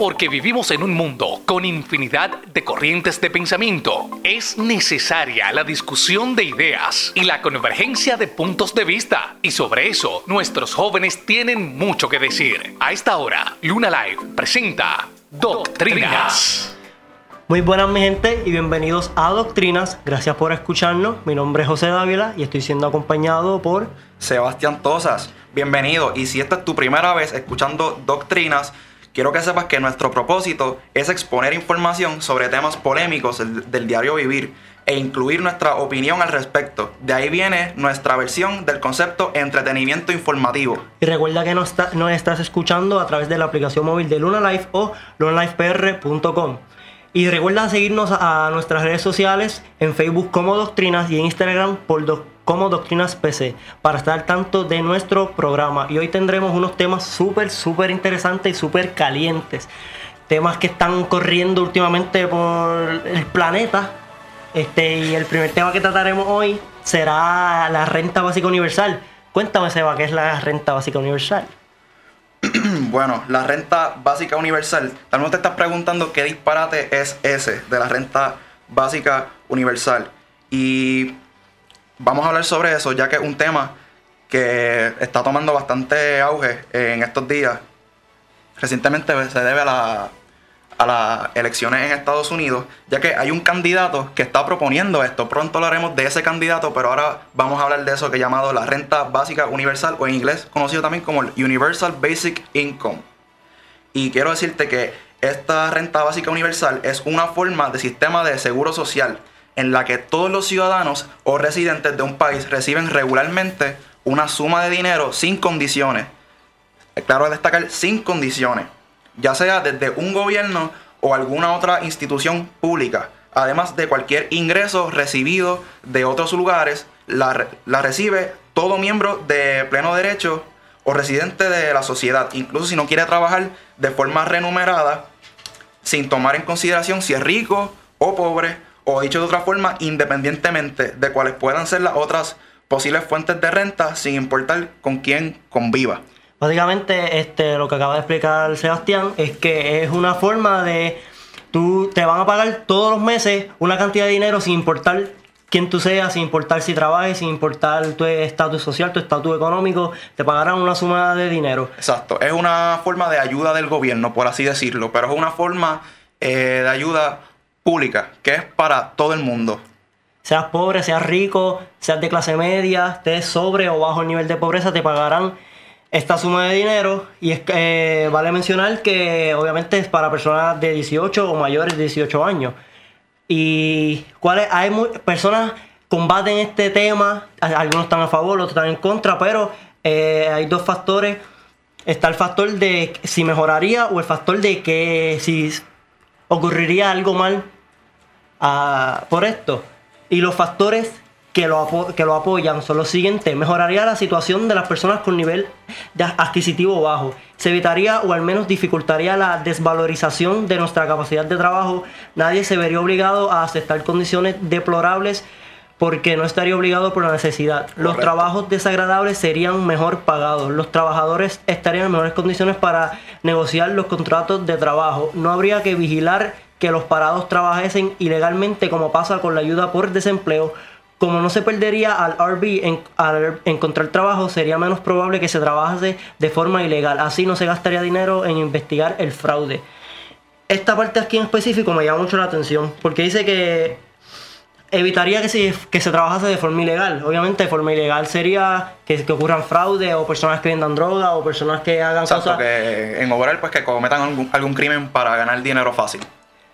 Porque vivimos en un mundo con infinidad de corrientes de pensamiento, es necesaria la discusión de ideas y la convergencia de puntos de vista. Y sobre eso, nuestros jóvenes tienen mucho que decir. A esta hora, Luna Live presenta Doctrinas. Muy buenas mi gente y bienvenidos a Doctrinas. Gracias por escucharnos. Mi nombre es José Dávila y estoy siendo acompañado por Sebastián Tosas. Bienvenido. Y si esta es tu primera vez escuchando Doctrinas, quiero que sepas que nuestro propósito es exponer información sobre temas polémicos del, diario vivir e incluir nuestra opinión al respecto. De ahí viene nuestra versión del concepto entretenimiento informativo. Y recuerda que nos, estás escuchando a través de la aplicación móvil de Luna Life o lunalifepr.com. Y recuerda seguirnos a nuestras redes sociales en Facebook como Doctrinas y en Instagram por Doctrinas como Doctrinas PC para estar al tanto de nuestro programa. Y hoy tendremos unos temas súper, súper interesantes y súper calientes. Temas que están corriendo últimamente por el planeta. Este, y el primer tema que trataremos hoy será la renta básica universal. Cuéntame, Seba, ¿qué es la renta básica universal? bueno, la renta básica universal. Tal vez te estás preguntando qué disparate es ese de la renta básica universal. Y vamos a hablar sobre eso, ya que es un tema que está tomando bastante auge en estos días. Recientemente se debe a, las elecciones en Estados Unidos, ya que hay un candidato que está proponiendo esto. Pronto hablaremos de ese candidato, pero ahora vamos a hablar de eso que he llamado la renta básica universal, o en inglés conocido también como el Universal Basic Income. Y quiero decirte que esta renta básica universal es una forma de sistema de seguro social en la que todos los ciudadanos o residentes de un país reciben regularmente una suma de dinero sin condiciones. Claro destacar, sin condiciones, ya sea desde un gobierno o alguna otra institución pública, además de cualquier ingreso recibido de otros lugares, la, la recibe todo miembro de pleno derecho o residente de la sociedad, incluso si no quiere trabajar de forma remunerada, sin tomar en consideración si es rico o pobre o dicho de otra forma, independientemente de cuáles puedan ser las otras posibles fuentes de renta, sin importar con quién conviva. Básicamente, este, lo que acaba de explicar Sebastián es que es una forma de tú te van a pagar todos los meses una cantidad de dinero sin importar quién tú seas, sin importar si trabajes, sin importar tu estatus social, tu estatus económico, te pagarán una suma de dinero. Exacto, es una forma de ayuda del gobierno, por así decirlo, pero es una forma eh, de ayuda que es para todo el mundo. Seas pobre, seas rico, seas de clase media, estés sobre o bajo el nivel de pobreza, te pagarán esta suma de dinero. Y es que eh, vale mencionar que obviamente es para personas de 18 o mayores de 18 años. Y cuáles hay personas combaten este tema, algunos están a favor, otros están en contra, pero eh, hay dos factores. Está el factor de si mejoraría o el factor de que si ocurriría algo mal por esto. Y los factores que lo, que lo apoyan son los siguientes. Mejoraría la situación de las personas con nivel de adquisitivo bajo. Se evitaría o al menos dificultaría la desvalorización de nuestra capacidad de trabajo. Nadie se vería obligado a aceptar condiciones deplorables porque no estaría obligado por la necesidad. Los trabajos desagradables serían mejor pagados. Los trabajadores estarían en mejores condiciones para negociar los contratos de trabajo. No habría que vigilar que los parados trabajasen ilegalmente como pasa con la ayuda por desempleo. Como no se perdería al RB en, al encontrar trabajo, sería menos probable que se trabajase de forma ilegal. Así no se gastaría dinero en investigar el fraude. Esta parte aquí en específico me llama mucho la atención porque dice que evitaría que se, que se trabajase de forma ilegal. Obviamente, de forma ilegal sería que, que ocurran fraude o personas que vendan droga o personas que hagan Exacto, cosas. que en obrar, pues que cometan algún, algún crimen para ganar dinero fácil.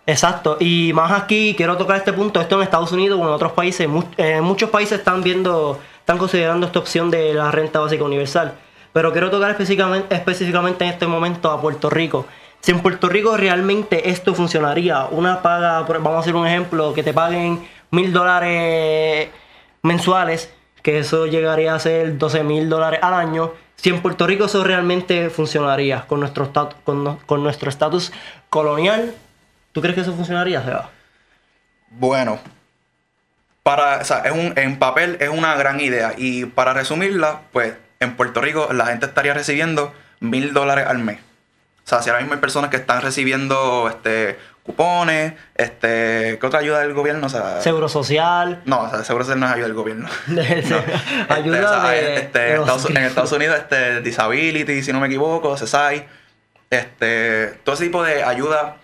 Exacto, y más aquí quiero tocar este punto, esto en Estados Unidos o en otros países, eh, muchos países están viendo, están considerando esta opción de la renta básica universal, pero quiero tocar específicamente, en este momento a Puerto Rico. Si en Puerto Rico realmente esto funcionaría, una paga, vamos a hacer un ejemplo, que te paguen mil dólares mensuales, que eso llegaría a ser 12 mil dólares al año, si en Puerto Rico eso realmente funcionaría con nuestro con, con nuestro estatus colonial ¿Tú crees que eso funcionaría, Seba? Bueno, para, o sea, es un, en papel es una gran idea. Y para resumirla, pues en Puerto Rico la gente estaría recibiendo mil dólares al mes. O sea, si ahora mismo hay personas que están recibiendo este, cupones, este, ¿qué otra ayuda del gobierno? O sea, Seguro social. No, o sea, seguro social no es ayuda del gobierno. No. ayuda Este, o sea, de, este, de los Estados- en. Estados Unidos, este, Disability, si no me equivoco, CESAI, este, todo ese tipo de ayuda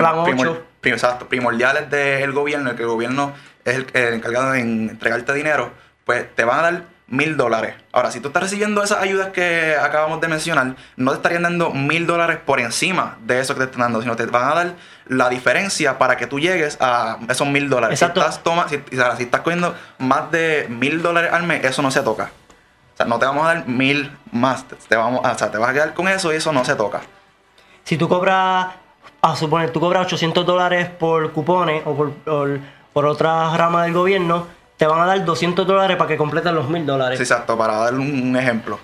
Plan ocho. prim- exacto, primordiales del gobierno, el que el gobierno es el, el encargado de en- entregarte dinero, pues te van a dar mil dólares. Ahora, si tú estás recibiendo esas ayudas que acabamos de mencionar, no te estarían dando mil dólares por encima de eso que te están dando, sino te van a dar la diferencia para que tú llegues a esos mil dólares. Si estás, toma, si, estás cogiendo más de mil dólares al mes, eso no se toca. O sea, no te vamos a dar mil más. Te, vamos, o sea, te vas a quedar con eso y eso no se toca. Si tú cobras, a suponer, tú cobras 800 dólares por cupones o por, por, por otra rama del gobierno, te van a dar 200 dólares para que completen los 1000 dólares. Sí, exacto, para dar un, ejemplo.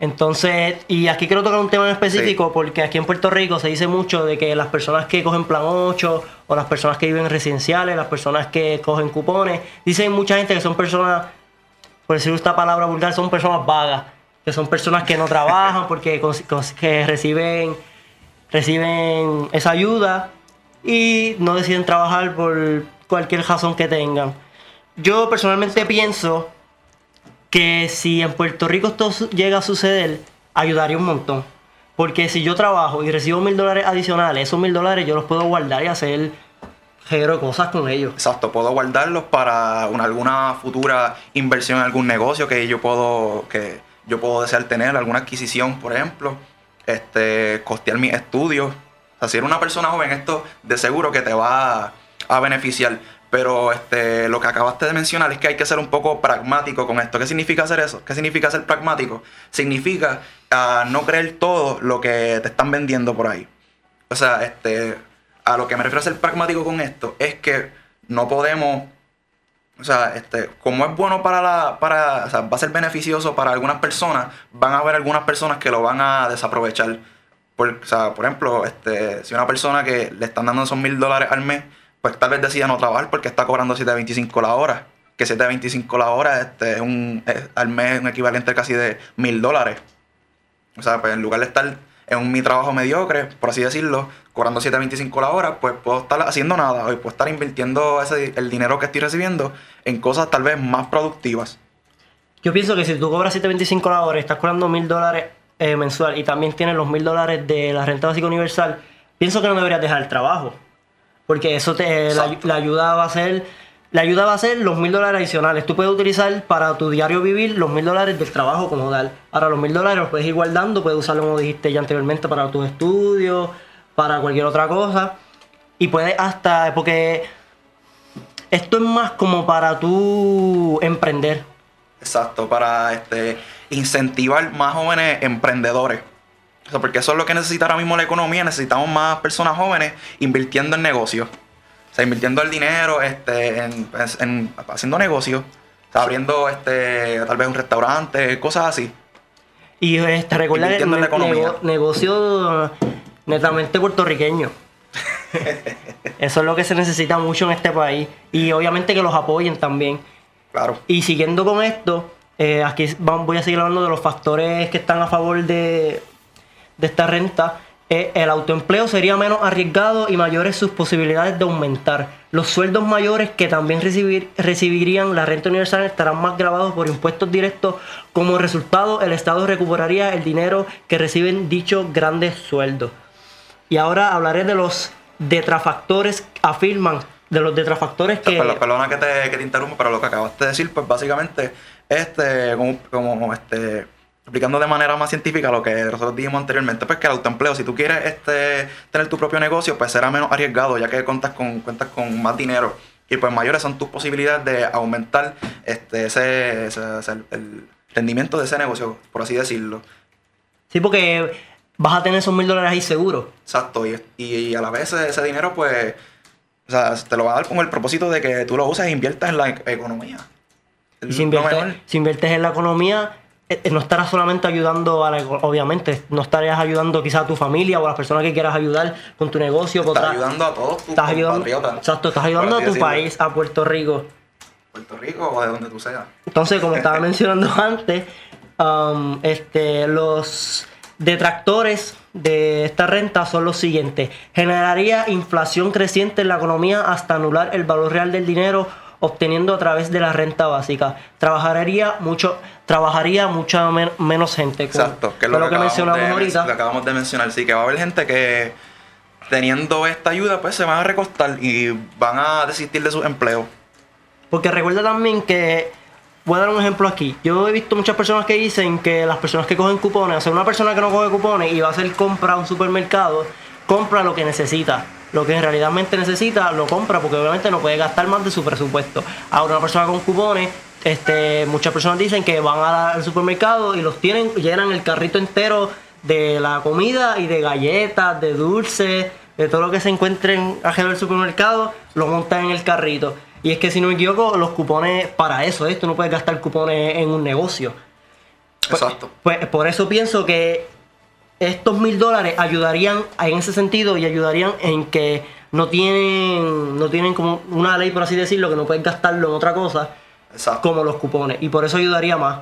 Entonces, y aquí quiero tocar un tema en específico porque aquí en Puerto Rico se dice mucho de que las personas que cogen plan 8 o las personas que viven en residenciales, las personas que cogen cupones, dicen mucha gente que son personas, por decir esta palabra vulgar, son personas vagas, que son personas que no trabajan porque que reciben, reciben esa ayuda y no deciden trabajar por cualquier razón que tengan. Yo personalmente pienso que si en Puerto Rico esto llega a suceder, ayudaría un montón. Porque si yo trabajo y recibo mil dólares adicionales, esos mil dólares yo los puedo guardar y hacer género cosas con ellos. Exacto, puedo guardarlos para una- alguna futura inversión en algún negocio que yo puedo, que yo puedo desear tener, alguna adquisición, por ejemplo, este, costear mis estudios. O sea, si eres una persona joven, esto de seguro que te va a beneficiar. Pero este, lo que acabaste de mencionar es que hay que ser un poco pragmático con esto. ¿Qué significa hacer eso? ¿Qué significa ser pragmático? Significa ah, no creer todo lo que te están vendiendo por ahí. O sea, este, a lo que me refiero a ser pragmático con esto es que no podemos, o sea, este, como es bueno para la, para, o sea, va a ser beneficioso para algunas personas, van a haber algunas personas que lo van a desaprovechar. Por, o sea, por ejemplo, este, si una persona que le están dando esos mil dólares al mes, pues tal vez decida no trabajar porque está cobrando 7.25 la hora. Que 7.25 la hora este, es un, es al mes un equivalente casi de mil dólares. O sea, pues en lugar de estar en un, mi trabajo mediocre, por así decirlo, cobrando 7.25 la hora, pues puedo estar haciendo nada. Hoy puedo estar invirtiendo ese, el dinero que estoy recibiendo en cosas tal vez más productivas. Yo pienso que si tú cobras 7.25 la hora y estás cobrando mil dólares eh, mensual y también tienes los mil dólares de la renta básica universal, pienso que no deberías dejar el trabajo. Porque eso te la ayuda va a ser la ayuda va a ser los mil dólares adicionales. Tú puedes utilizar para tu diario vivir los mil dólares del trabajo como tal. Ahora los mil dólares los puedes ir guardando, puedes usarlo como dijiste ya anteriormente para tus estudios, para cualquier otra cosa. Y puedes hasta, porque esto es más como para tú emprender. Exacto, para este, incentivar más jóvenes emprendedores. O sea, porque eso es lo que necesita ahora mismo la economía. Necesitamos más personas jóvenes invirtiendo en negocios. O sea, invirtiendo el dinero este, en, en- haciendo negocios. O sea, abriendo este, tal vez un restaurante, cosas así. Y este, ne- economía. nego- negocio netamente puertorriqueño. Eso es lo que se necesita mucho en este país. Y obviamente que los apoyen también. Claro. Y siguiendo con esto, eh, aquí voy a seguir hablando de los factores que están a favor de, de esta renta. Eh, el autoempleo sería menos arriesgado y mayores sus posibilidades de aumentar. Los sueldos mayores que también recibir- recibirían la renta universal estarán más grabados por impuestos directos. Como resultado, el Estado recuperaría el dinero que reciben dichos grandes sueldos. Y ahora hablaré de los detrafactores, afirman, de los detrafactores que... Perdona, perdona que te, que te interrumpa, pero lo que acabaste de decir, pues básicamente, este, como, como, este, explicando de manera más científica lo que nosotros dijimos anteriormente, pues que el autoempleo, si tú quieres este, tener tu propio negocio, pues será menos arriesgado, ya que cuentas con, cuentas con más dinero. Y pues mayores son tus posibilidades de aumentar este, ese, ese- ese- el rendimiento de ese negocio, por así decirlo. Sí, porque vas a tener esos mil dólares ahí seguro. Exacto, y, y a la vez ese, ese dinero, pues, o sea, te lo va a dar con el propósito de que tú lo uses e inviertas en la e- economía. Y si inviertes, si inviertes en la economía, eh, eh, no estarás solamente ayudando a la obviamente, no estarías ayudando quizás a tu familia o a las personas que quieras ayudar con tu negocio. Estás otra- ayudando a todos tus estás ayudando, exacto, estás ayudando a tu decirlo. país, a Puerto Rico. Puerto Rico o de donde tú seas. Entonces, como estaba mencionando antes, um, este, los detractores de esta renta son los siguientes. Generaría inflación creciente en la economía hasta anular el valor real del dinero obteniendo a través de la renta básica. Trabajaría mucho, trabajaría mucha menos gente. Exacto, que es lo, que, mencionamos ahorita. Lo acabamos de mencionar, sí, que va a haber gente que teniendo esta ayuda, pues se van a recostar y van a desistir de sus empleos. Porque recuerda también que, voy a dar un ejemplo aquí, yo he visto muchas personas que dicen que las personas que cogen cupones, o sea, una persona que no coge cupones y va a hacer compra a un supermercado, compra lo que necesita lo que realmente necesita, lo compra porque obviamente no puede gastar más de su presupuesto. Ahora una persona con cupones, este, muchas personas dicen que van al supermercado y los tienen, llenan el carrito entero de la comida y de galletas, de dulces, de todo lo que se encuentren alrededor del supermercado, lo montan en el carrito. Y es que si no me equivoco, los cupones para eso, esto no puedes gastar cupones en un negocio. Pues, Exacto. Pues, por eso pienso que estos mil dólares ayudarían en ese sentido y ayudarían en que no tienen, no tienen como una ley, por así decirlo, que no pueden gastarlo en otra cosa, como los cupones. Y por eso ayudaría más.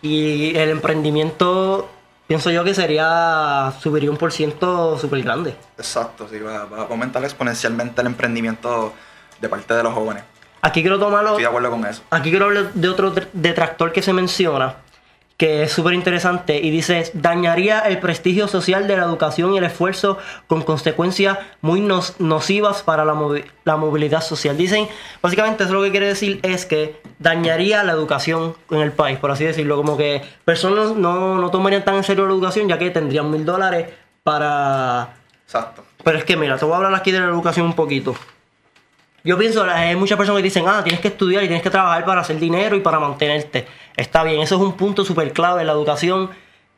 Y el emprendimiento, pienso yo que sería, subiría un por ciento súper grande. Exacto, sí, va, a aumentar exponencialmente el emprendimiento de parte de los jóvenes. Aquí quiero tomarlo. Estoy de acuerdo con eso. Aquí quiero hablar de otro detractor que se menciona, que es súper interesante y dice, dañaría el prestigio social de la educación y el esfuerzo con consecuencias muy nocivas para la, la, movilidad social. Dicen, básicamente eso lo que quiere decir es que dañaría la educación en el país, por así decirlo, como que personas no, no tomarían tan en serio la educación ya que tendrían mil dólares para... Exacto. Pero es que mira, te voy a hablar aquí de la educación un poquito. Yo pienso, hay muchas personas que dicen, ah, tienes que estudiar y tienes que trabajar para hacer dinero y para mantenerte. Está bien, eso es un punto súper clave en la educación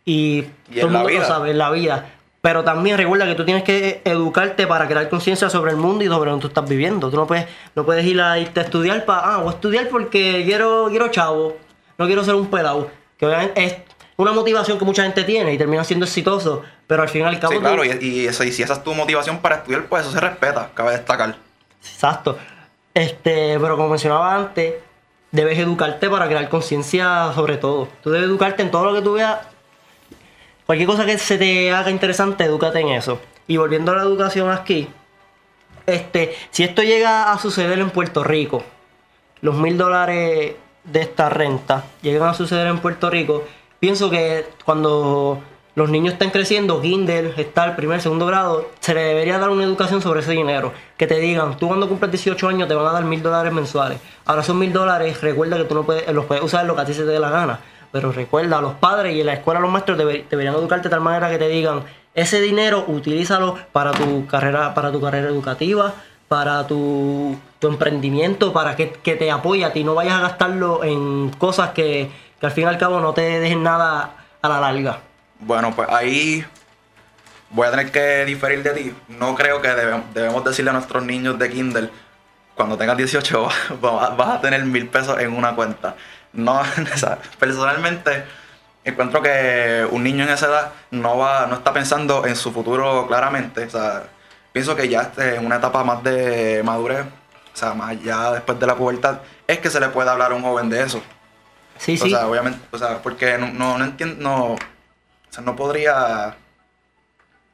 y, todo el mundo lo sabe, en la vida. Pero también recuerda que tú tienes que educarte para crear conciencia sobre el mundo y sobre donde tú estás viviendo. Tú no puedes, no puedes ir a irte a estudiar para, ah, voy a estudiar porque quiero, quiero chavo, no quiero ser un pelado. Que obviamente es una motivación que mucha gente tiene y termina siendo exitoso, pero al final y al cabo... Sí, claro, y, y, y si esa es tu motivación para estudiar, pues eso se respeta, cabe destacar. Exacto. Este, pero como mencionaba antes, debes educarte para crear conciencia sobre todo. Tú debes educarte en todo lo que tú veas. Cualquier cosa que se te haga interesante, edúcate en eso. Y volviendo a la educación aquí, este, si esto llega a suceder en Puerto Rico, los mil dólares de esta renta llegan a suceder en Puerto Rico, pienso que cuando los niños están creciendo, kinder, está el primer, segundo grado, se le debería dar una educación sobre ese dinero. Que te digan, tú cuando cumples 18 años te van a dar mil dólares mensuales. Ahora son mil dólares, recuerda que tú no puedes, los puedes usar lo que a ti se te dé la gana. Pero recuerda, los padres y en la escuela los maestros deberían educarte de tal manera que te digan, ese dinero utilízalo para tu carrera, para tu carrera educativa, para tu, emprendimiento, para que, te apoye a ti. No vayas a gastarlo en cosas que, que al fin y al cabo no te dejen nada a la larga. Bueno, pues ahí voy a tener que diferir de ti. No creo que debemos decirle a nuestros niños de Kindle, cuando tengas 18 vas a tener mil pesos en una cuenta. No, personalmente encuentro que un niño en esa edad no va, no está pensando en su futuro claramente. O sea, pienso que ya este, en una etapa más de madurez, o sea, más ya después de la pubertad, es que se le puede hablar a un joven de eso. Sí, sí. O sea, obviamente, o sea, porque no, no, no entiendo, no, o sea, no podría.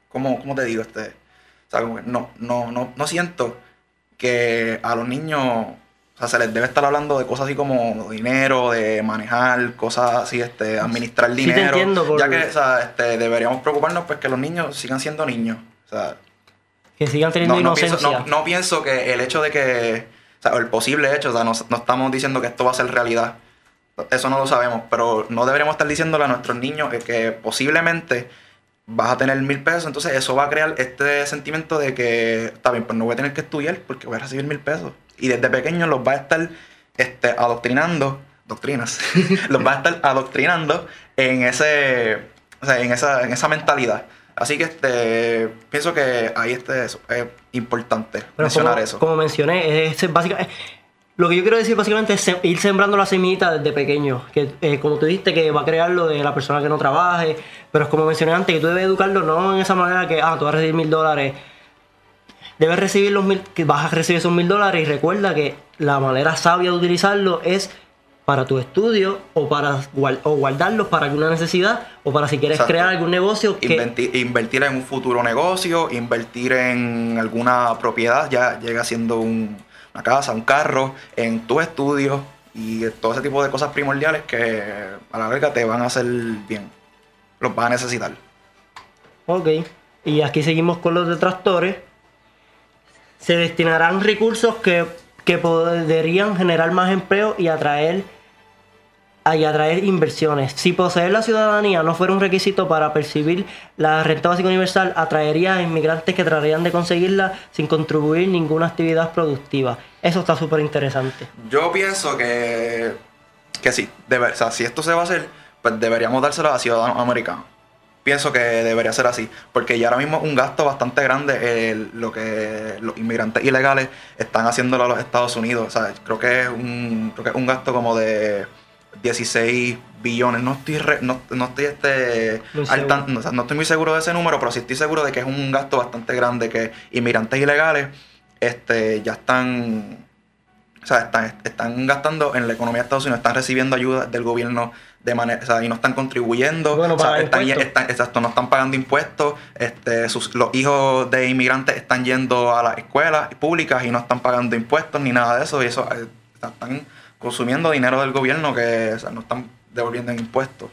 ¿Cómo, cómo te digo? Este, o sea, no, no, no, no siento que a los niños. O sea, se les debe estar hablando de cosas así como dinero, de manejar, cosas así, este, administrar dinero. Te entiendo, Ya que o sea, este, deberíamos preocuparnos pues que los niños sigan siendo niños. O sea, que sigan teniendo inocencia. Pienso, no, pienso que el hecho de que, o sea, el posible hecho, o sea, no, no, estamos diciendo que esto va a ser realidad. Eso no lo sabemos, pero no deberíamos estar diciéndole a nuestros niños que posiblemente vas a tener mil pesos, entonces eso va a crear este sentimiento de que, está bien, pues no voy a tener que estudiar porque voy a recibir mil pesos. Y desde pequeños los va a estar este, adoctrinando, doctrinas, los va a estar adoctrinando en ese, o sea, en esa, en esa mentalidad. Así que este, pienso que ahí este, es importante mencionar eso. Como mencioné, es básicamente lo que yo quiero decir básicamente es ir sembrando la semillita desde pequeño. Que eh, como tú dijiste, que va a crear lo de la persona que no trabaje. Pero es como mencioné antes, que tú debes educarlo no en esa manera que, ah, tú vas a recibir mil dólares. Debes recibir los mil, que vas a recibir esos mil dólares y recuerda que la manera sabia de utilizarlo es para tu estudio o para o guardarlos para alguna necesidad o para si quieres Exacto. crear algún negocio que Inventi- invertir en un futuro negocio, invertir en alguna propiedad, ya llega siendo un- una casa, un carro, en tu estudio y todo ese tipo de cosas primordiales que a la larga te van a hacer bien. Los vas a necesitar. Ok. Y aquí seguimos con los detractores. Se destinarán recursos que, que podrían generar más empleo y atraer, y atraer inversiones. Si poseer la ciudadanía no fuera un requisito para percibir la renta básica universal, atraería a inmigrantes que tratarían de conseguirla sin contribuir ninguna actividad productiva. Eso está súper interesante. Yo pienso que, que sí, debe- o sea, si esto se va a hacer, pues deberíamos dárselo a ciudadanos americanos. Pienso que debería ser así, porque ya ahora mismo es un gasto bastante grande lo que los inmigrantes ilegales están haciéndolo a los Estados Unidos. O sea, creo que es un, creo que es un gasto como de 16 billones. No estoy, re- no, no estoy este, al tan- no, estoy muy seguro de ese número, pero sí estoy seguro de que es un gasto bastante grande que inmigrantes ilegales este, ya están o sea, están, están gastando en la economía de Estados Unidos, están recibiendo ayuda del gobierno de manera, o sea, y no están contribuyendo, Bueno, o sea, pagan están, impuestos. están- exacto, no están pagando impuestos, este, sus, los hijos de inmigrantes están yendo a las escuelas públicas y no están pagando impuestos ni nada de eso, y eso eh, están consumiendo dinero del gobierno que o sea, no están devolviendo en impuestos.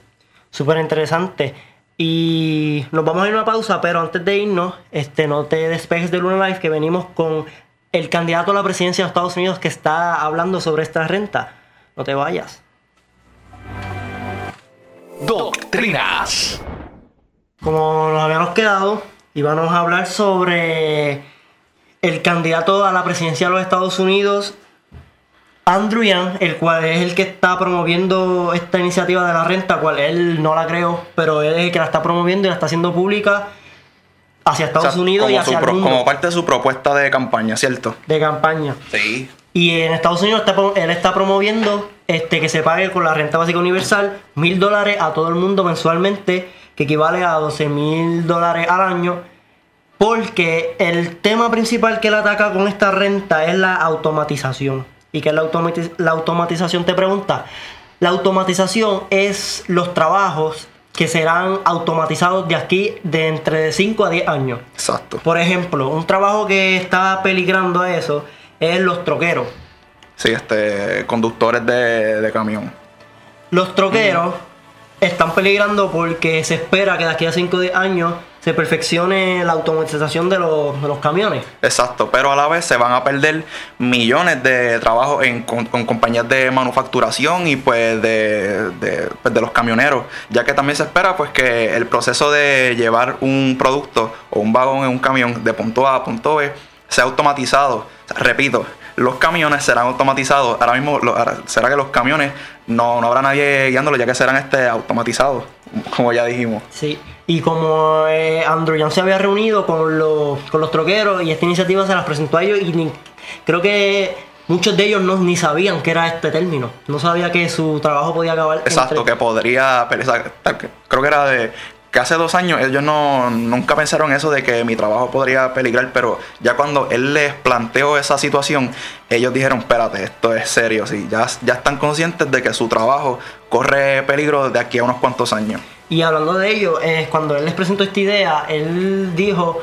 Súper interesante. Y nos vamos a ir a una pausa, pero antes de irnos, este, no te despejes de Luna Life, que venimos con el candidato a la presidencia de Estados Unidos que está hablando sobre esta renta. No te vayas. Doctrinas. Como nos habíamos quedado, íbamos a hablar sobre el candidato a la presidencia de los Estados Unidos, Andrew Yang, el cual es el que está promoviendo esta iniciativa de la renta, cual él no la creó, pero él es el que la está promoviendo y la está haciendo pública hacia Estados O sea, Unidos y hacia el mundo como parte de su propuesta de campaña, ¿cierto? de campaña. Sí. Y en Estados Unidos está él está promoviendo este, que se pague con la renta básica universal mil dólares a todo el mundo mensualmente, que equivale a 12 mil dólares al año. Porque el tema principal que él ataca con esta renta es la automatización. ¿Y qué es la, automati- la automatización? Te pregunta. La automatización es los trabajos que serán automatizados de aquí de entre 5 a 10 años. Exacto. Por ejemplo, un trabajo que está peligrando a eso es los troqueros. Sí, este, conductores de, de camión. Los troqueros están peligrando porque se espera que de aquí a 5 o 10 años se perfeccione la automatización de los, camiones. Exacto, pero a la vez se van a perder millones de trabajos en, con, compañías de manufacturación y pues pues, de los camioneros, ya que también se espera pues que el proceso de llevar un producto o un vagón en un camión de punto A a punto B sea automatizado. Repito, los camiones serán automatizados. Ahora mismo será que los camiones no, no habrá nadie guiándolos ya que serán este automatizados, como ya dijimos. Sí. Y como eh, Andrew se había reunido con los, con los troqueros y esta iniciativa se las presentó a ellos y ni- creo que muchos de ellos no, ni sabían que era este término. No sabía que su trabajo podía acabar. Exacto, entre- que podría, creo que era de que hace dos años ellos no nunca pensaron eso de que mi trabajo podría peligrar, pero ya cuando él les planteó esa situación, ellos dijeron, espérate, esto es serio, sí, ya, ya están conscientes de que su trabajo corre peligro de aquí a unos cuantos años. Y hablando de ello, eh, cuando él les presentó esta idea, él dijo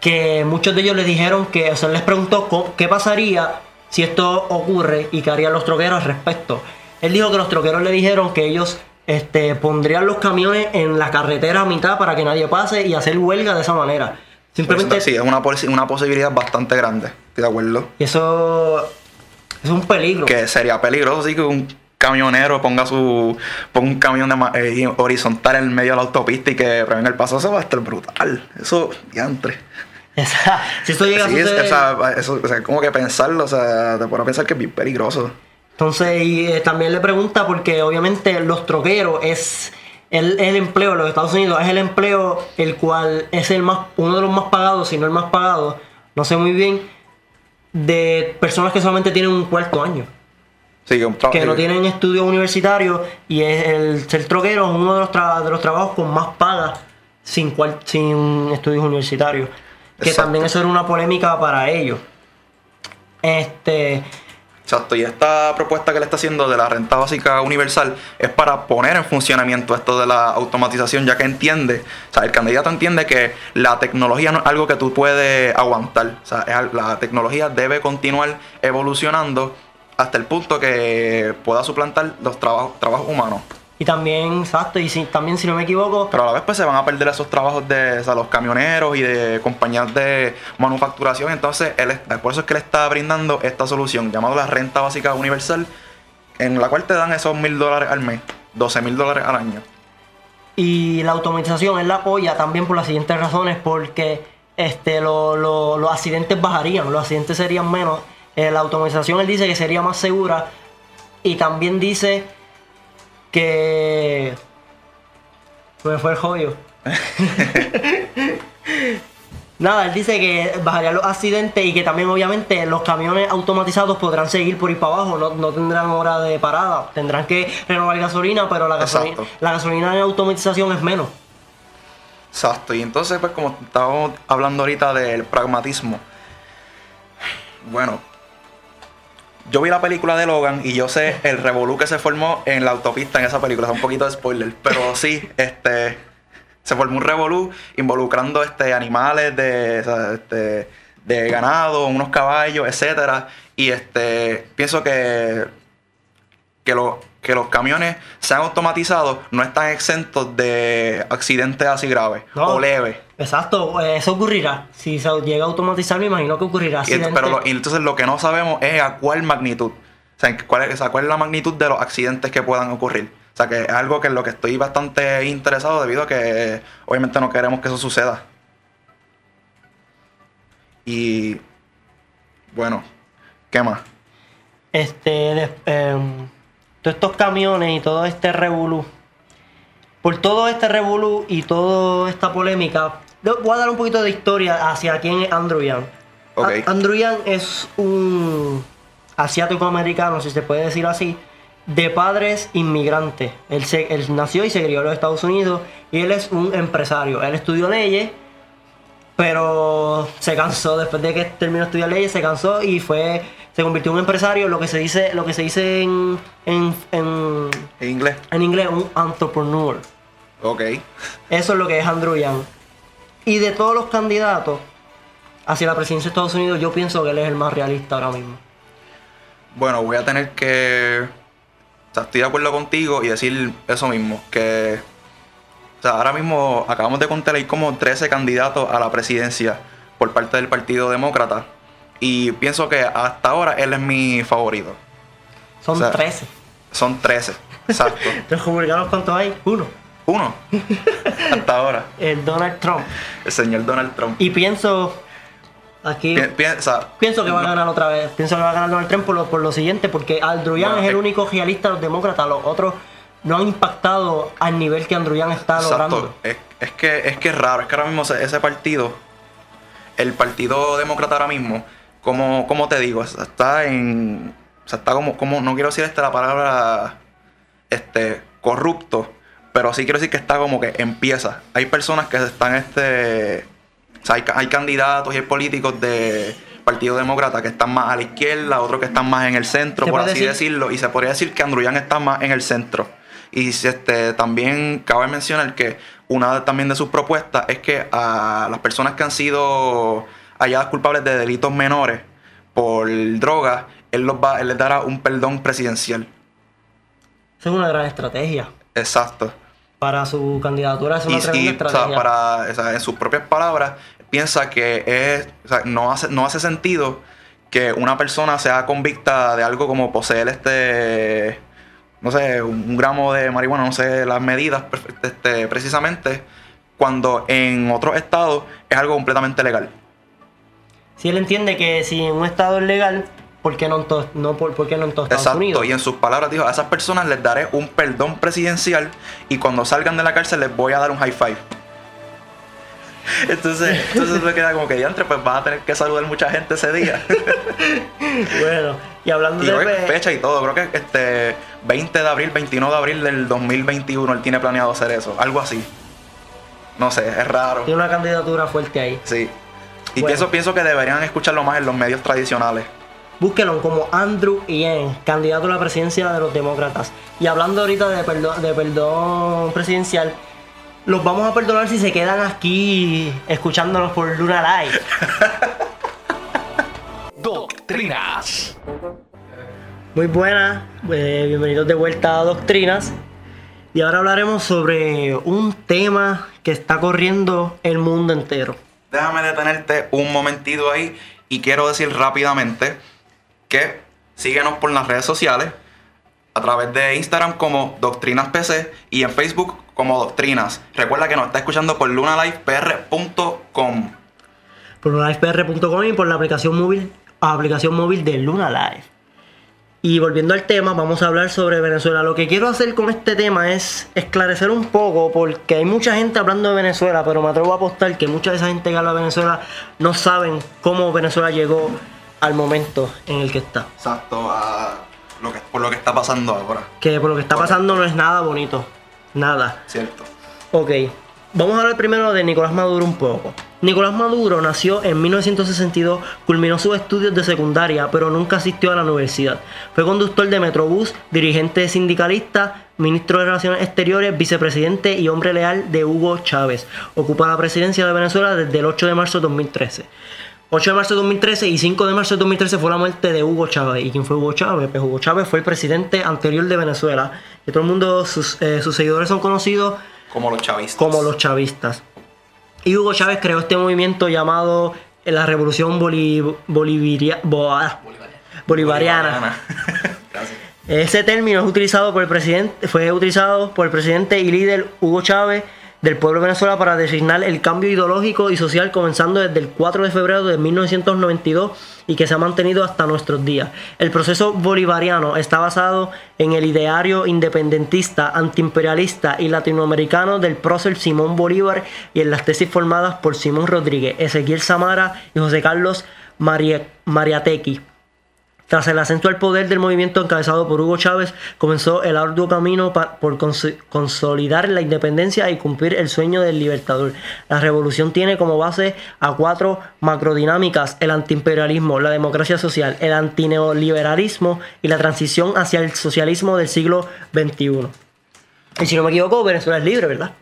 que muchos de ellos le dijeron que, o sea, les preguntó qué pasaría si esto ocurre y qué harían los troqueros al respecto. Él dijo que los troqueros le dijeron que ellos este, pondrían los camiones en la carretera a mitad para que nadie pase y hacer huelga de esa manera. Simplemente, sí, es una, una posibilidad bastante grande, estoy de acuerdo. y eso, es un peligro. Que sería peligroso, sí, que un camionero ponga su ponga un camión de eh, horizontal en medio de la autopista y que prevenga el paso, eso va a estar brutal. Eso, diantre. Esa- si esto llega Sí, a es, suceder, o sea, eso, o sea, como que pensarlo, o sea, te pone a pensar que es bien peligroso. Entonces, y eh, también le pregunta porque obviamente los troqueros es el, el empleo en los Estados Unidos, es el empleo el cual es el más uno de los más pagados, si no el más pagado, no sé muy bien, de personas que solamente tienen un cuarto año, Sí, que que no tienen estudios universitarios y es el ser troquero es uno de los, tra- de los trabajos con más paga sin, cual- sin estudios universitarios. Que Exacto. también eso era una polémica para ellos. Este, Exacto, y esta propuesta que le está haciendo de la renta básica universal es para poner en funcionamiento esto de la automatización, ya que entiende, o sea, el candidato entiende que la tecnología no es algo que tú puedes aguantar, o sea, la tecnología debe continuar evolucionando hasta el punto que pueda suplantar los trabajos, trabajos humanos. Y también, exacto, y si, también si no me equivoco... Pero a la vez pues se van a perder esos trabajos de los camioneros y de compañías de manufacturación. Entonces, él, por eso es que él está brindando esta solución llamada la renta básica universal, en la cual te dan esos mil dólares al mes, 12 mil dólares al año. Y la automatización él la apoya también por las siguientes razones, porque este, los accidentes bajarían, los accidentes serían menos. Eh, la automatización él dice que sería más segura y también dice que me fue el jodido. Nada, él dice que bajaría los accidentes y que también obviamente los camiones automatizados podrán seguir por ir para abajo, no, tendrán hora de parada, tendrán que renovar gasolina, pero la gasolina, la gasolina en automatización es menos. Exacto, y entonces pues como estábamos hablando ahorita del pragmatismo, bueno, yo vi la película de Logan y yo sé el revolú que se formó en la autopista en esa película. Es un poquito de spoiler. Pero sí, este. Se formó un revolú involucrando este, animales de, este, de ganado, unos caballos, etcétera. Y este. Pienso que. Que, lo, que los camiones sean automatizados no están exentos de accidentes así graves o leves. Exacto, eso ocurrirá. Si se llega a automatizar, me imagino que ocurrirá. pero entonces lo que no sabemos es a cuál magnitud. O sea, cuál es, cuál es la magnitud de los accidentes que puedan ocurrir. O sea, que es algo que es lo que estoy bastante interesado debido a que obviamente no queremos que eso suceda. Y bueno, ¿qué más? Este, em, todos estos camiones y todo este revolú. Por todo este revolú y toda esta polémica, voy a dar un poquito de historia hacia quién es Andrew Yang. Andrew Yang es un asiático americano, si se puede decir así, de padres inmigrantes. Él, él nació y se crió en los Estados Unidos y él es un empresario. Él estudió leyes, pero se cansó después de que terminó de estudiar leyes, se cansó y fue se convirtió en un empresario, lo que se dice, lo que se dice en, en, en, inglés. En inglés, un entrepreneur. Ok. Eso es lo que es Andrew Yang. Y de todos los candidatos hacia la presidencia de Estados Unidos, yo pienso que él es el más realista ahora mismo. Bueno, voy a tener que. O sea, estoy de acuerdo contigo y decir eso mismo. Que. O sea, ahora mismo acabamos de contar ahí como 13 candidatos a la presidencia por parte del Partido Demócrata. Y pienso que hasta ahora él es mi favorito. Son 13. Son 13, exacto. ¿Los republicanos cuántos hay? Uno. Uno. Hasta ahora. El Donald Trump. El señor Donald Trump. Y pienso. Aquí. piensa, pienso que va a ganar otra vez. Pienso que va a ganar Donald Trump por lo, por lo siguiente, porque Aldruyan es el único realista de los demócratas. Los otros no han impactado al nivel que Andruyan está logrando. Es, es, que, es que es raro. Es que ahora mismo ese partido, el Partido Demócrata ahora mismo, como, como te digo, está en. O sea, está como, como. No quiero decir esta la palabra. Este. Corrupto pero sí quiero decir que está como que empieza. Hay personas que están este. O sea, hay, candidatos y hay políticos de Partido Demócrata que están más a la izquierda, otros que están más en el centro, por así decirlo. Y se podría decir que Andruyan está más en el centro. Y este, también cabe mencionar que una también de sus propuestas es que a las personas que han sido halladas culpables de delitos menores por drogas, él, los va, él les dará un perdón presidencial. Esa es una gran estrategia. Exacto para su candidatura es una y, estrategia. para, en sus propias palabras, piensa que es, no, hace, no hace sentido que una persona sea convicta de algo como poseer este, no sé, un gramo de marihuana, no sé las medidas este, precisamente, cuando en otros estados es algo completamente legal. Si él entiende que si en un estado es legal, ¿por qué no en, no, por, qué no en todos Estados Unidos? Y en sus palabras dijo, a esas personas les daré un perdón presidencial y cuando salgan de la cárcel les voy a dar un high five. Entonces, entonces me queda como que diantre, pues vas a tener que saludar mucha gente ese día. bueno, y hablando de fecha y todo, creo que este 20 de abril, 21 de abril del 2021 él tiene planeado hacer eso, algo así. No sé, es raro. Tiene una candidatura fuerte ahí. Sí. Y eso pienso que deberían escucharlo más en los medios tradicionales. Búsquenlo como Andrew Yang, candidato a la presidencia de los demócratas. Y hablando ahorita de perdón, de perdón presidencial, los vamos a perdonar si se quedan aquí escuchándonos por Luna Live. Doctrinas. Muy buenas, eh, bienvenidos de vuelta a Doctrinas. Y ahora hablaremos sobre un tema que está corriendo el mundo entero. Déjame detenerte un momentito ahí y quiero decir rápidamente que síguenos por las redes sociales a través de Instagram como Doctrinas PC y en Facebook como Doctrinas. Recuerda que nos está escuchando por lunalifepr.com. Por lunalifepr.com y por la aplicación móvil, aplicación móvil de Luna Live. Y volviendo al tema, vamos a hablar sobre Venezuela. Lo que quiero hacer con este tema es esclarecer un poco, porque hay mucha gente hablando de Venezuela, pero me atrevo a apostar que mucha de esa gente que habla de Venezuela no saben cómo Venezuela llegó al momento en el que está. Exacto, a lo que, por lo que está pasando ahora. Que por lo que está pasando no es nada bonito. Nada. Cierto. Ok, vamos a hablar primero de Nicolás Maduro un poco. Nicolás Maduro nació en 1962, culminó sus estudios de secundaria, pero nunca asistió a la universidad. Fue conductor de Metrobús, dirigente sindicalista, ministro de Relaciones Exteriores, vicepresidente y hombre leal de Hugo Chávez. Ocupa la presidencia de Venezuela desde el 8 de marzo de 2013. 8 de marzo de 2013 y 5 de marzo de 2013 fue la muerte de Hugo Chávez. ¿Y quién fue Hugo Chávez? Pues Hugo Chávez fue el presidente anterior de Venezuela. Y todo el mundo, sus, eh, sus seguidores son conocidos Como los chavistas. como los chavistas. Y Hugo Chávez creó este movimiento llamado la Revolución Boliviria- ah, Bolivariana. Gracias. Ese término es utilizado por el presidente, fue utilizado por el presidente y líder Hugo Chávez del pueblo de Venezuela para designar el cambio ideológico y social comenzando desde el 4 de febrero de 1992 y que se ha mantenido hasta nuestros días. El proceso bolivariano está basado en el ideario independentista, antiimperialista y latinoamericano del prócer Simón Bolívar y en las tesis formadas por Simón Rodríguez, Ezequiel Samara y José Carlos Maria- Mariategui. Tras el ascenso al poder del movimiento encabezado por Hugo Chávez, comenzó el arduo camino por cons- consolidar la independencia y cumplir el sueño del libertador. La revolución tiene como base a cuatro macrodinámicas, el antiimperialismo, la democracia social, el antineoliberalismo y la transición hacia el socialismo del siglo XXI. Y si no me equivoco, Venezuela es libre, ¿verdad?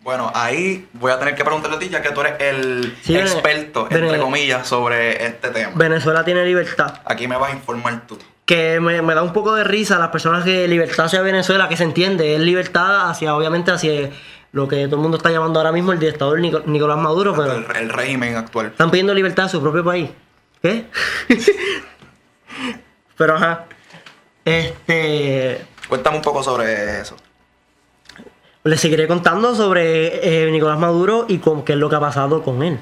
Bueno, ahí voy a tener que preguntarle a ti, ya que tú eres el Sí, experto, entre comillas, sobre este tema. Venezuela tiene libertad. Aquí me vas a informar tú. que me, me da un poco de risa las personas que libertad hacia Venezuela, que se entiende, es libertad hacia, obviamente, hacia lo que todo el mundo está llamando ahora mismo el dictador Nico- Nicolás Maduro, pero El, el régimen actual. están pidiendo libertad a su propio país. ¿Qué? pero ajá. Este. Cuéntame un poco sobre eso. Les seguiré contando sobre eh, Nicolás Maduro y con qué es lo que ha pasado con él.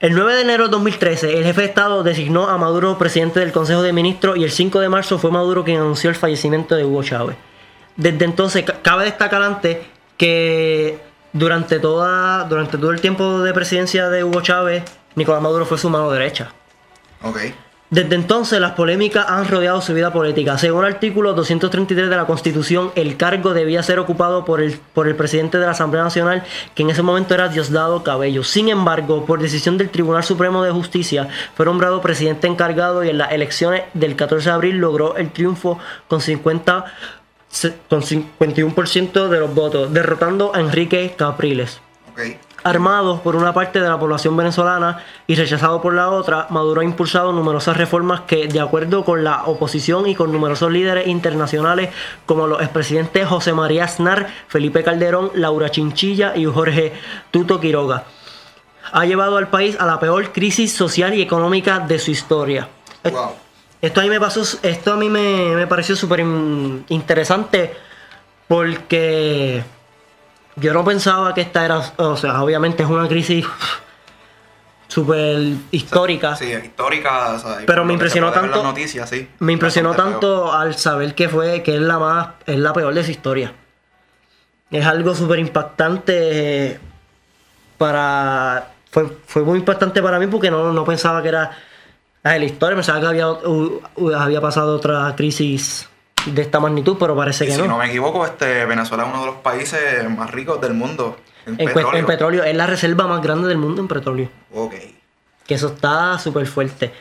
El 9 de enero de 2013, el jefe de Estado designó a Maduro presidente del Consejo de Ministros y el 5 de marzo fue Maduro quien anunció el fallecimiento de Hugo Chávez. Desde entonces, ca- cabe destacar antes que durante, toda, durante todo el tiempo de presidencia de Hugo Chávez, Nicolás Maduro fue su mano derecha. Ok. Desde entonces las polémicas han rodeado su vida política. Según el artículo 233 de la Constitución, el cargo debía ser ocupado por el, por el presidente de la Asamblea Nacional, que en ese momento era Diosdado Cabello. Sin embargo, por decisión del Tribunal Supremo de Justicia, fue nombrado presidente encargado y en las elecciones del 14 de abril logró el triunfo con 50 se- con 51% de los votos, derrotando a Enrique Capriles. Ok. Armado por una parte de la población venezolana y rechazado por la otra, Maduro ha impulsado numerosas reformas que, de acuerdo con la oposición y con numerosos líderes internacionales como los expresidentes José María Aznar, Felipe Calderón, Laura Chinchilla y Jorge Tuto Quiroga, ha llevado al país a la peor crisis social y económica de su historia. Wow. Esto a mí me pasó, esto a mí me, me pareció súper in- interesante porque yo no pensaba que esta era, o sea, obviamente es una crisis súper histórica. Sí, histórica. o sea, Pero me impresionó tanto- las noticias, sí. Me impresionó tanto al saber que fue, que es la más, es la peor de su historia. Es algo súper impactante para, fue, fue muy impactante para mí porque no, no pensaba que era la historia, pensaba que había, había pasado otra crisis de esta magnitud, pero parece Y que si no. no me equivoco, este, Venezuela es uno de los países más ricos del mundo. En, petróleo. en petróleo, es la reserva más grande del mundo en petróleo. Ok. Que eso está súper fuerte.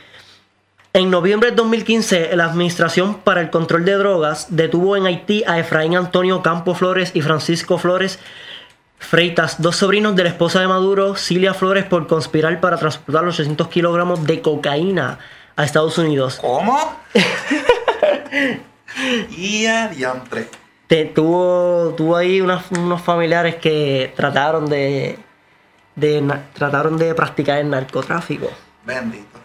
En noviembre de 2015, la Administración para el Control de Drogas detuvo en Haití a Efraín Antonio Campo Flores y Francisco Flores Freitas, dos sobrinos de la esposa de Maduro, Cilia Flores, por conspirar para transportar los 800 kilogramos de cocaína a Estados Unidos. ¿Cómo? y a diantre. Te- tuvo, tuvo ahí unas- unos familiares que trataron de, de na- trataron de practicar el narcotráfico. Bendito.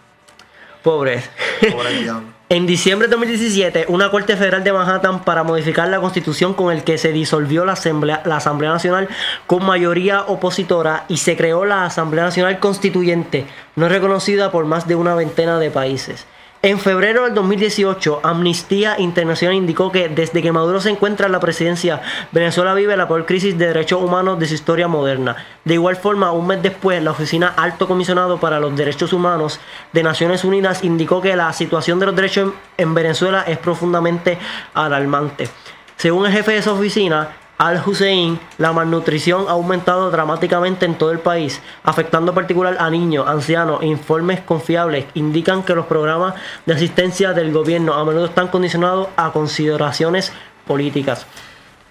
Pobres. Diablo. En diciembre de 2017, una Corte Federal de Manhattan para modificar la constitución con el que se disolvió la Asamblea, la Asamblea Nacional con mayoría opositora y se creó la Asamblea Nacional Constituyente, no reconocida por más de una veintena de países. En febrero del 2018, Amnistía Internacional indicó que desde que Maduro se encuentra en la presidencia, Venezuela vive la peor crisis de derechos humanos de su historia moderna. De igual forma, un mes después, la Oficina Alto Comisionado para los Derechos Humanos de Naciones Unidas indicó que la situación de los derechos en, en Venezuela es profundamente alarmante. Según el jefe de esa oficina, Al Hussein, la malnutrición ha aumentado dramáticamente en todo el país, afectando en particular a niños, ancianos. Informes confiables indican que los programas de asistencia del gobierno a menudo están condicionados a consideraciones políticas.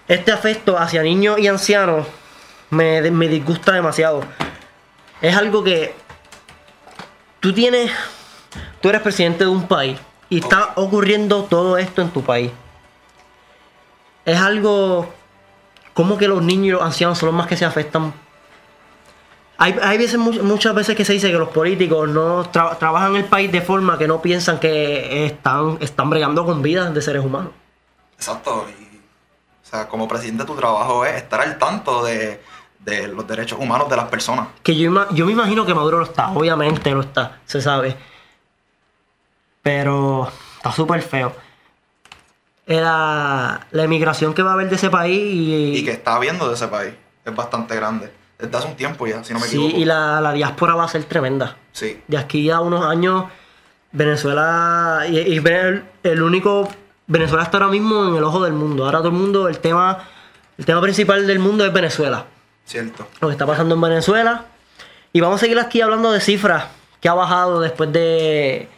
Este afecto hacia niños y ancianos me, me disgusta demasiado. Es algo que tú tienes, tú eres presidente de un país y está ocurriendo todo esto en tu país. Es algo como que los niños y los ancianos son los más que se afectan. Hay, hay veces, mu- muchas veces que se dice que los políticos no tra- trabajan el país de forma que no piensan que están, están bregando con vidas de seres humanos. Exacto. Y, o sea, como presidente tu trabajo es estar al tanto de, de los derechos humanos de las personas. Que yo, yo me imagino que Maduro lo está, obviamente lo está, se sabe. Pero está súper feo. Era la emigración que va a haber de ese país y, Y que está habiendo de ese país. Es bastante grande. Desde hace un tiempo ya, si no me sí, equivoco. y la, la diáspora va a ser tremenda. Sí. De aquí a unos años, Venezuela. Y, y el, el único. Venezuela está ahora mismo en el ojo del mundo. Ahora todo el mundo, el tema. El tema principal del mundo es Venezuela. Cierto. Lo que está pasando en Venezuela. Y vamos a seguir aquí hablando de cifras que ha bajado después de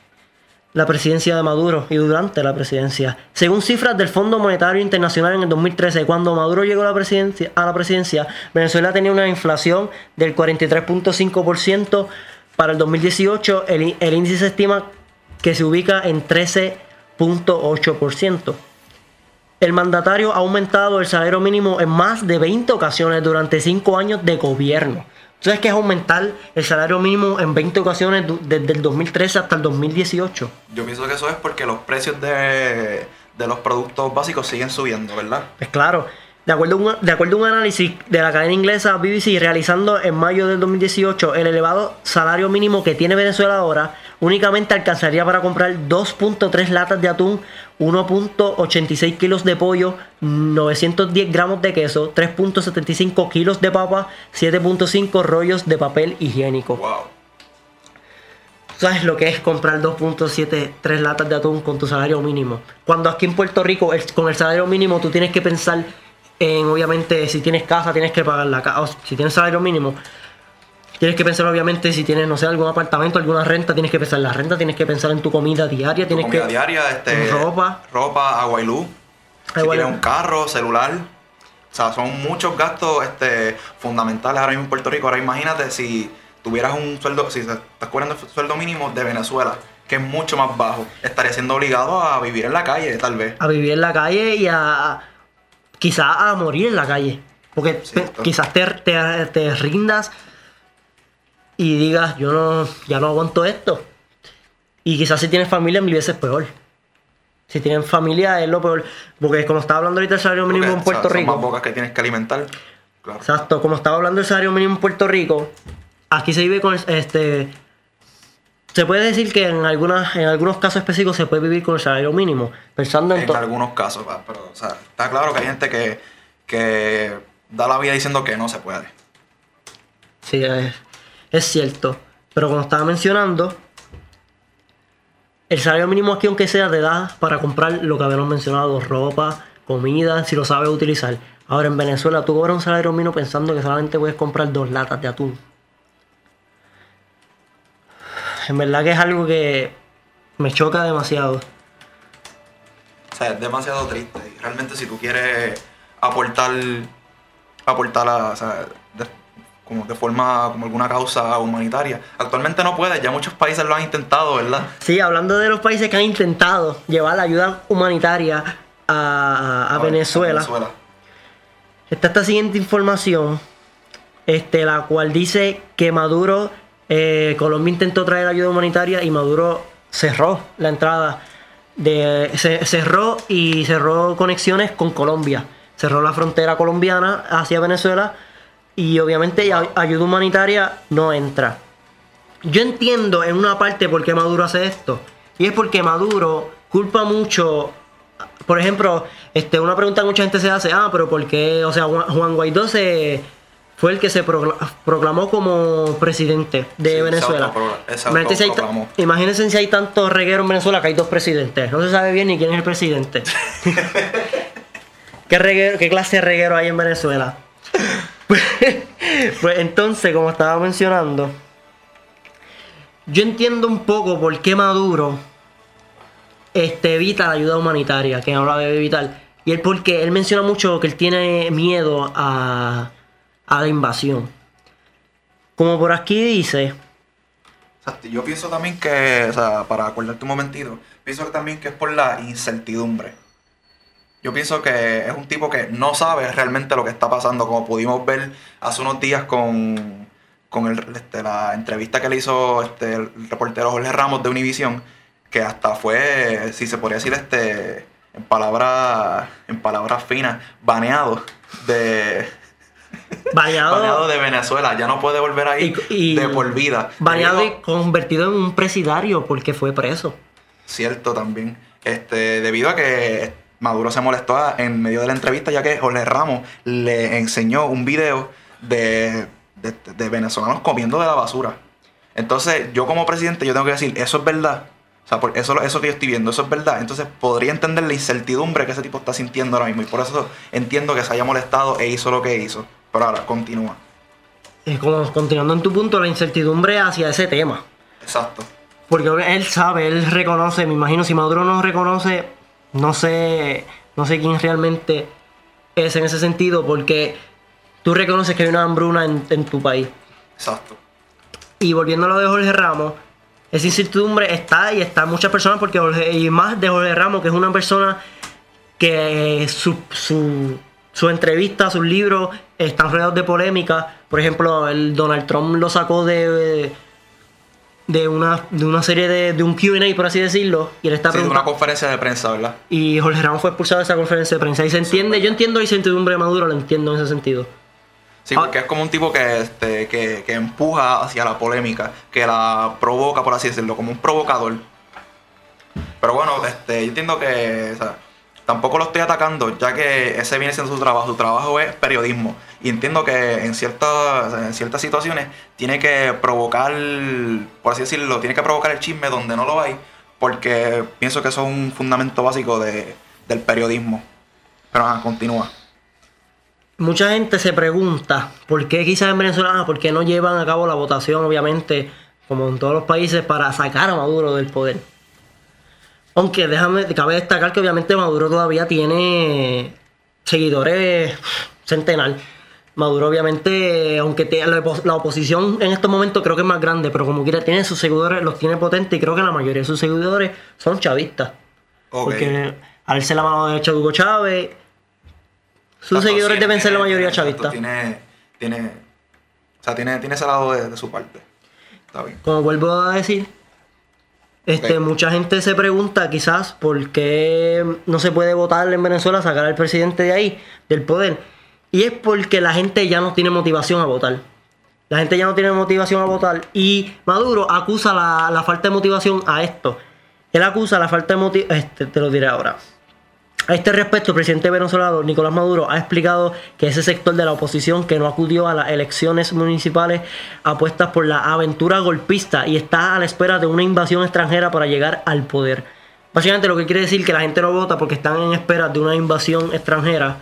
la presidencia de Maduro y durante la presidencia. Según cifras del Fondo Monetario Internacional en el 2013, cuando Maduro llegó a la presidencia, Venezuela tenía una inflación del 43.5%. Para el 2018, el, el índice se estima que se ubica en 13.8%. El mandatario ha aumentado el salario mínimo en más de 20 ocasiones durante 5 años de gobierno. ¿Tú sabes qué es aumentar el salario mínimo en 20 ocasiones desde el 2013 hasta el 2018? Yo pienso que eso es porque los precios de, de los productos básicos siguen subiendo, ¿verdad? Pues claro, de acuerdo, a un, de acuerdo a un análisis de la cadena inglesa BBC realizando en mayo del 2018, el elevado salario mínimo que tiene Venezuela ahora únicamente alcanzaría para comprar 2.3 latas de atún, 1.86 kilos de pollo, 910 gramos de queso, 3.75 kilos de papa, 7.5 rollos de papel higiénico. Wow. ¿Sabes lo que es comprar 2.73 latas de atún con tu salario mínimo? Cuando aquí en Puerto Rico, el- con el salario mínimo, tú tienes que pensar en, obviamente, si tienes casa, tienes que pagar la casa. Si tienes salario mínimo, tienes que pensar, obviamente, si tienes, no sé, algún apartamento, alguna renta, tienes que pensar en la renta, tienes que pensar en tu comida diaria, Tu tienes comida que. diaria, este, ropa. ropa, agua y luz. Si Agua tienes luz. un carro, celular. O sea, son muchos gastos este, fundamentales ahora mismo en Puerto Rico. Ahora imagínate si tuvieras un sueldo, si estás cobrando el sueldo mínimo de Venezuela, que es mucho más bajo, estarías siendo obligado a vivir en la calle, tal vez. A vivir en la calle y a. Quizás a morir en la calle. Porque quizás te, te, te rindas y digas, yo no, ya no aguanto esto. Y quizás si tienes familia, mil veces peor. Si tienes familia es lo peor. Porque como estaba hablando ahorita del salario mínimo Porque, en Puerto o sea, Son más Rico. bocas que tienes que alimentar. Claro. Exacto, como estaba hablando del salario mínimo en Puerto Rico, aquí se vive con este. Se puede decir que en algunas, en algunos casos específicos se puede vivir con el salario mínimo. Pensando en, En algunos casos, pero o sea, está claro que hay gente que, que da la vida diciendo que no se puede. Sí, es, es cierto. Pero como estaba mencionando, el salario mínimo aquí, aunque sea, te da para comprar lo que habíamos mencionado: ropa, comida, si lo sabes utilizar. Ahora en Venezuela, tú cobras un salario mínimo pensando que solamente puedes comprar dos latas de atún. En verdad que es algo que Me choca demasiado. O sea, es demasiado triste. Realmente si tú quieres aportar, aportar a, o sea, como de forma, como alguna causa humanitaria, actualmente no puedes, ya muchos países lo han intentado, ¿verdad? Sí, hablando de los países que han intentado llevar la ayuda humanitaria a, a Venezuela, Venezuela. está esta siguiente información, este, la cual dice que Maduro, eh, Colombia intentó traer ayuda humanitaria y Maduro cerró la entrada, de, se- cerró y cerró conexiones con Colombia, cerró la frontera colombiana hacia Venezuela y obviamente ay- ayuda humanitaria no entra. Yo entiendo en una parte por qué Maduro hace esto. Y es porque Maduro culpa mucho. Por ejemplo, este, una pregunta que mucha gente se hace, ah, pero ¿por qué? O sea, Juan Guaidó se, fue el que se procla- proclamó como presidente de Sí, Venezuela. Imagínense si. Imagínense si hay tantos regueros en Venezuela que hay dos presidentes. No se sabe bien ni quién es el presidente. ¿Qué, reguero, ¿Qué clase de reguero hay en Venezuela? Pues entonces, como estaba mencionando, yo entiendo un poco por qué Maduro este, evita la ayuda humanitaria, que no la debe evitar. Y él porque él menciona mucho que él tiene miedo a, la invasión. Como por aquí dice. Yo pienso también que, o sea, para acordarte un momentito, pienso también que es por la incertidumbre. Yo pienso que es un tipo que no sabe realmente lo que está pasando, como pudimos ver hace unos días con, con el- este, la entrevista que le hizo este, el reportero Jorge Ramos de Univision, que hasta fue, si se podría decir, este, en palabras en palabras finas, baneado de, baneado, baneado de Venezuela. Ya no puede volver ahí Y- y- de por vida. baneado Debido- y convertido en un presidario porque fue preso. Cierto también. Este, debido a que Maduro se molestó en medio de la entrevista, ya que Jorge Ramos le enseñó un video de, de, de venezolanos comiendo de la basura. Entonces, yo como presidente, yo tengo que decir, eso es verdad. O sea, por eso, eso que yo estoy viendo, eso es verdad. Entonces, podría entender la incertidumbre que ese tipo está sintiendo ahora mismo. Y por eso entiendo que se haya molestado e hizo lo que hizo. Pero ahora, continúa. Eh, como continuando en tu punto, la incertidumbre hacia ese tema. Exacto. Porque él sabe, él reconoce, me imagino, si Maduro no reconoce, no sé, no sé quién realmente es en ese sentido, porque tú reconoces que hay una hambruna en, en tu país. Exacto. Y volviendo a lo de Jorge Ramos, esa incertidumbre está y está en muchas personas, porque Jorge, y más de Jorge Ramos, que es una persona que su, su, su entrevista, sus libros están rodeados de polémica. Por ejemplo, el Donald Trump lo sacó de, de, una, de una serie de, de un QA, por así decirlo, y él está Sí, de una conferencia de prensa, ¿verdad? Y Jorge Ramos fue expulsado de esa conferencia de prensa. Y se entiende, yo entiendo la incertidumbre de Maduro, lo entiendo en ese sentido. Sí, Ah. porque es como un tipo que, este, que, que empuja hacia la polémica, que la provoca, por así decirlo, como un provocador. Pero bueno, este, yo entiendo que o sea, tampoco lo estoy atacando, ya que ese viene siendo su trabajo. Su trabajo es periodismo. Y entiendo que en ciertas, en ciertas situaciones tiene que provocar, por así decirlo, tiene que provocar el chisme donde no lo hay, porque pienso que eso es un fundamento básico de, del periodismo. Pero continúa. Mucha gente se pregunta por qué quizás en Venezuela, ah, por qué no llevan a cabo la votación, obviamente, como en todos los países, para sacar a Maduro del poder. Aunque déjame, cabe destacar que obviamente Maduro todavía tiene seguidores centenar. Maduro obviamente, aunque te- la, opos- la oposición en estos momentos creo que es más grande, pero como quiera tiene sus seguidores, los tiene potentes y creo que la mayoría de sus seguidores son chavistas. Ok. Porque al ser la mano derecha de Hugo Chávez, sus seguidores deben ser la tiene- mayoría chavistas. Tiene, tiene, o sea, tiene, tiene ese lado de, de su parte. Está bien. Como vuelvo a decir, este, mucha gente se pregunta quizás por qué no se puede votar en Venezuela, sacar al presidente de ahí, del poder. Y es porque la gente ya no tiene motivación a votar. La gente ya no tiene motivación a votar. Y Maduro acusa la, la falta de motivación a esto. Él acusa la falta de motivación. Este, te lo diré ahora. A este respecto, el presidente venezolano Nicolás Maduro ha explicado que ese sector de la oposición que no acudió a las elecciones municipales apuesta por la aventura golpista y está a la espera de una invasión extranjera para llegar al poder. Básicamente lo que quiere decir que la gente no vota porque están en espera de una invasión extranjera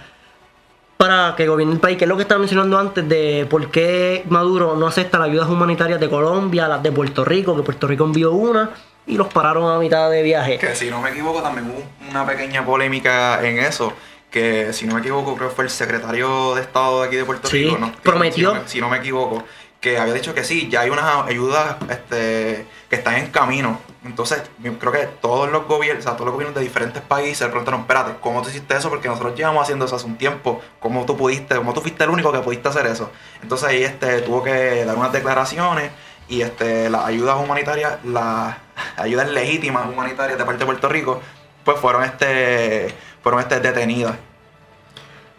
para que gobierne el país, que es lo que estaba mencionando antes de por qué Maduro no acepta las ayudas humanitarias de Colombia, las de Puerto Rico, que Puerto Rico envió una y los pararon a mitad de viaje. Que si no me equivoco, también hubo una pequeña polémica en eso. Que si no me equivoco, creo que fue el secretario de Estado de aquí de Puerto Sí, Rico, ¿no? prometió. Si no, me, si no me equivoco, que había dicho que sí, ya hay unas ayudas este, que están en camino. Entonces, creo que todos los gobiernos, o sea, todos los gobiernos de diferentes países preguntaron, espérate, ¿cómo tú hiciste eso? Porque nosotros llevamos haciendo eso hace un tiempo. ¿Cómo tú pudiste, cómo tú fuiste el único que pudiste hacer eso? Entonces ahí este, tuvo que dar unas declaraciones y este, las ayudas humanitarias, las ayudas legítimas humanitarias de parte de Puerto Rico, pues fueron este, fueron este detenidas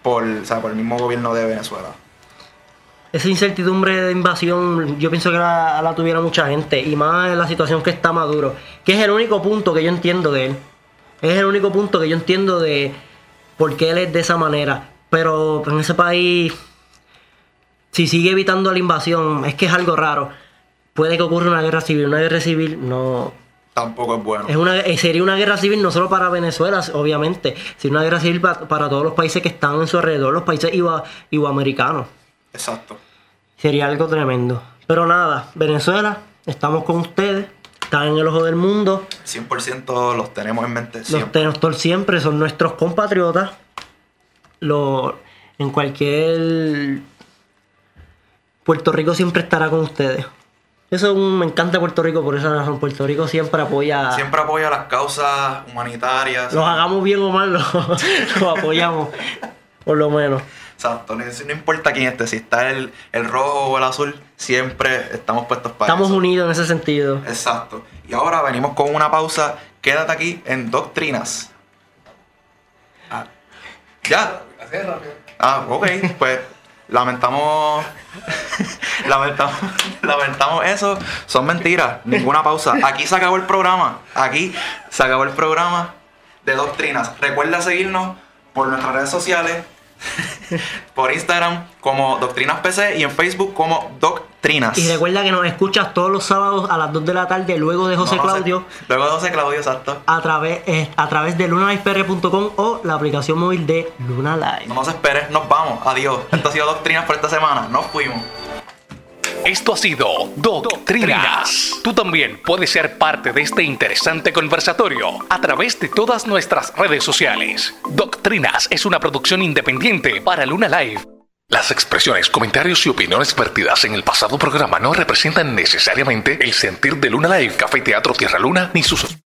por, o sea, por el mismo gobierno de Venezuela. Esa incertidumbre de invasión, yo pienso que la, tuviera mucha gente, y más la situación que está Maduro, que es el único punto que yo entiendo de él. Es el único punto que yo entiendo de por qué él es de esa manera. Pero en ese país, si sigue evitando la invasión, es que es algo raro. Puede que ocurra una guerra civil. Una guerra civil no, Tampoco es bueno. es una, eh, sería una guerra civil no solo para Venezuela, obviamente, sino una guerra civil pa- para, todos los países que están en su alrededor, los países iba- iberoamericanos. Exacto. Sería algo tremendo. Pero nada, Venezuela, estamos con ustedes, están en el ojo del mundo, 100% los tenemos en mente los tenemos siempre, son nuestros compatriotas. Lo, en cualquier... Puerto Rico siempre estará con ustedes. Eso es un- me encanta Puerto Rico por esa razón. Puerto Rico siempre apoya... Siempre apoya las causas humanitarias. Los hagamos bien o mal, los, los apoyamos. Por lo menos. Exacto, no, no importa quién esté, si está el, el rojo o el azul, siempre estamos puestos para Estamos eso. unidos en ese sentido. Exacto. Y ahora venimos con una pausa. Quédate aquí en Doctrinas. Ah, ¿Ya? Ah, ok. Pues lamentamos... lamentamos, lamentamos eso. Son mentiras. Ninguna pausa. Aquí se acabó el programa. Aquí se acabó el programa de Doctrinas. Recuerda seguirnos por nuestras redes sociales. por Instagram como Doctrinas PC y en Facebook como Doctrinas. Y recuerda que nos escuchas todos los sábados a las 2 de la tarde, luego de José No. Claudio, Luego de José Claudio, exacto. a través, eh, a través de lunalifepr.com o la aplicación móvil de Luna Live. No nos esperes, nos vamos. Adiós. Esto ha sido Doctrinas por esta semana. Nos fuimos. Esto ha sido Doctrinas. Tú también puedes ser parte de este interesante conversatorio a través de todas nuestras redes sociales. Doctrinas es una producción independiente para Luna Live. Las expresiones, comentarios y opiniones vertidas en el pasado programa no representan necesariamente el sentir de Luna Live, Café Teatro Tierra Luna ni sus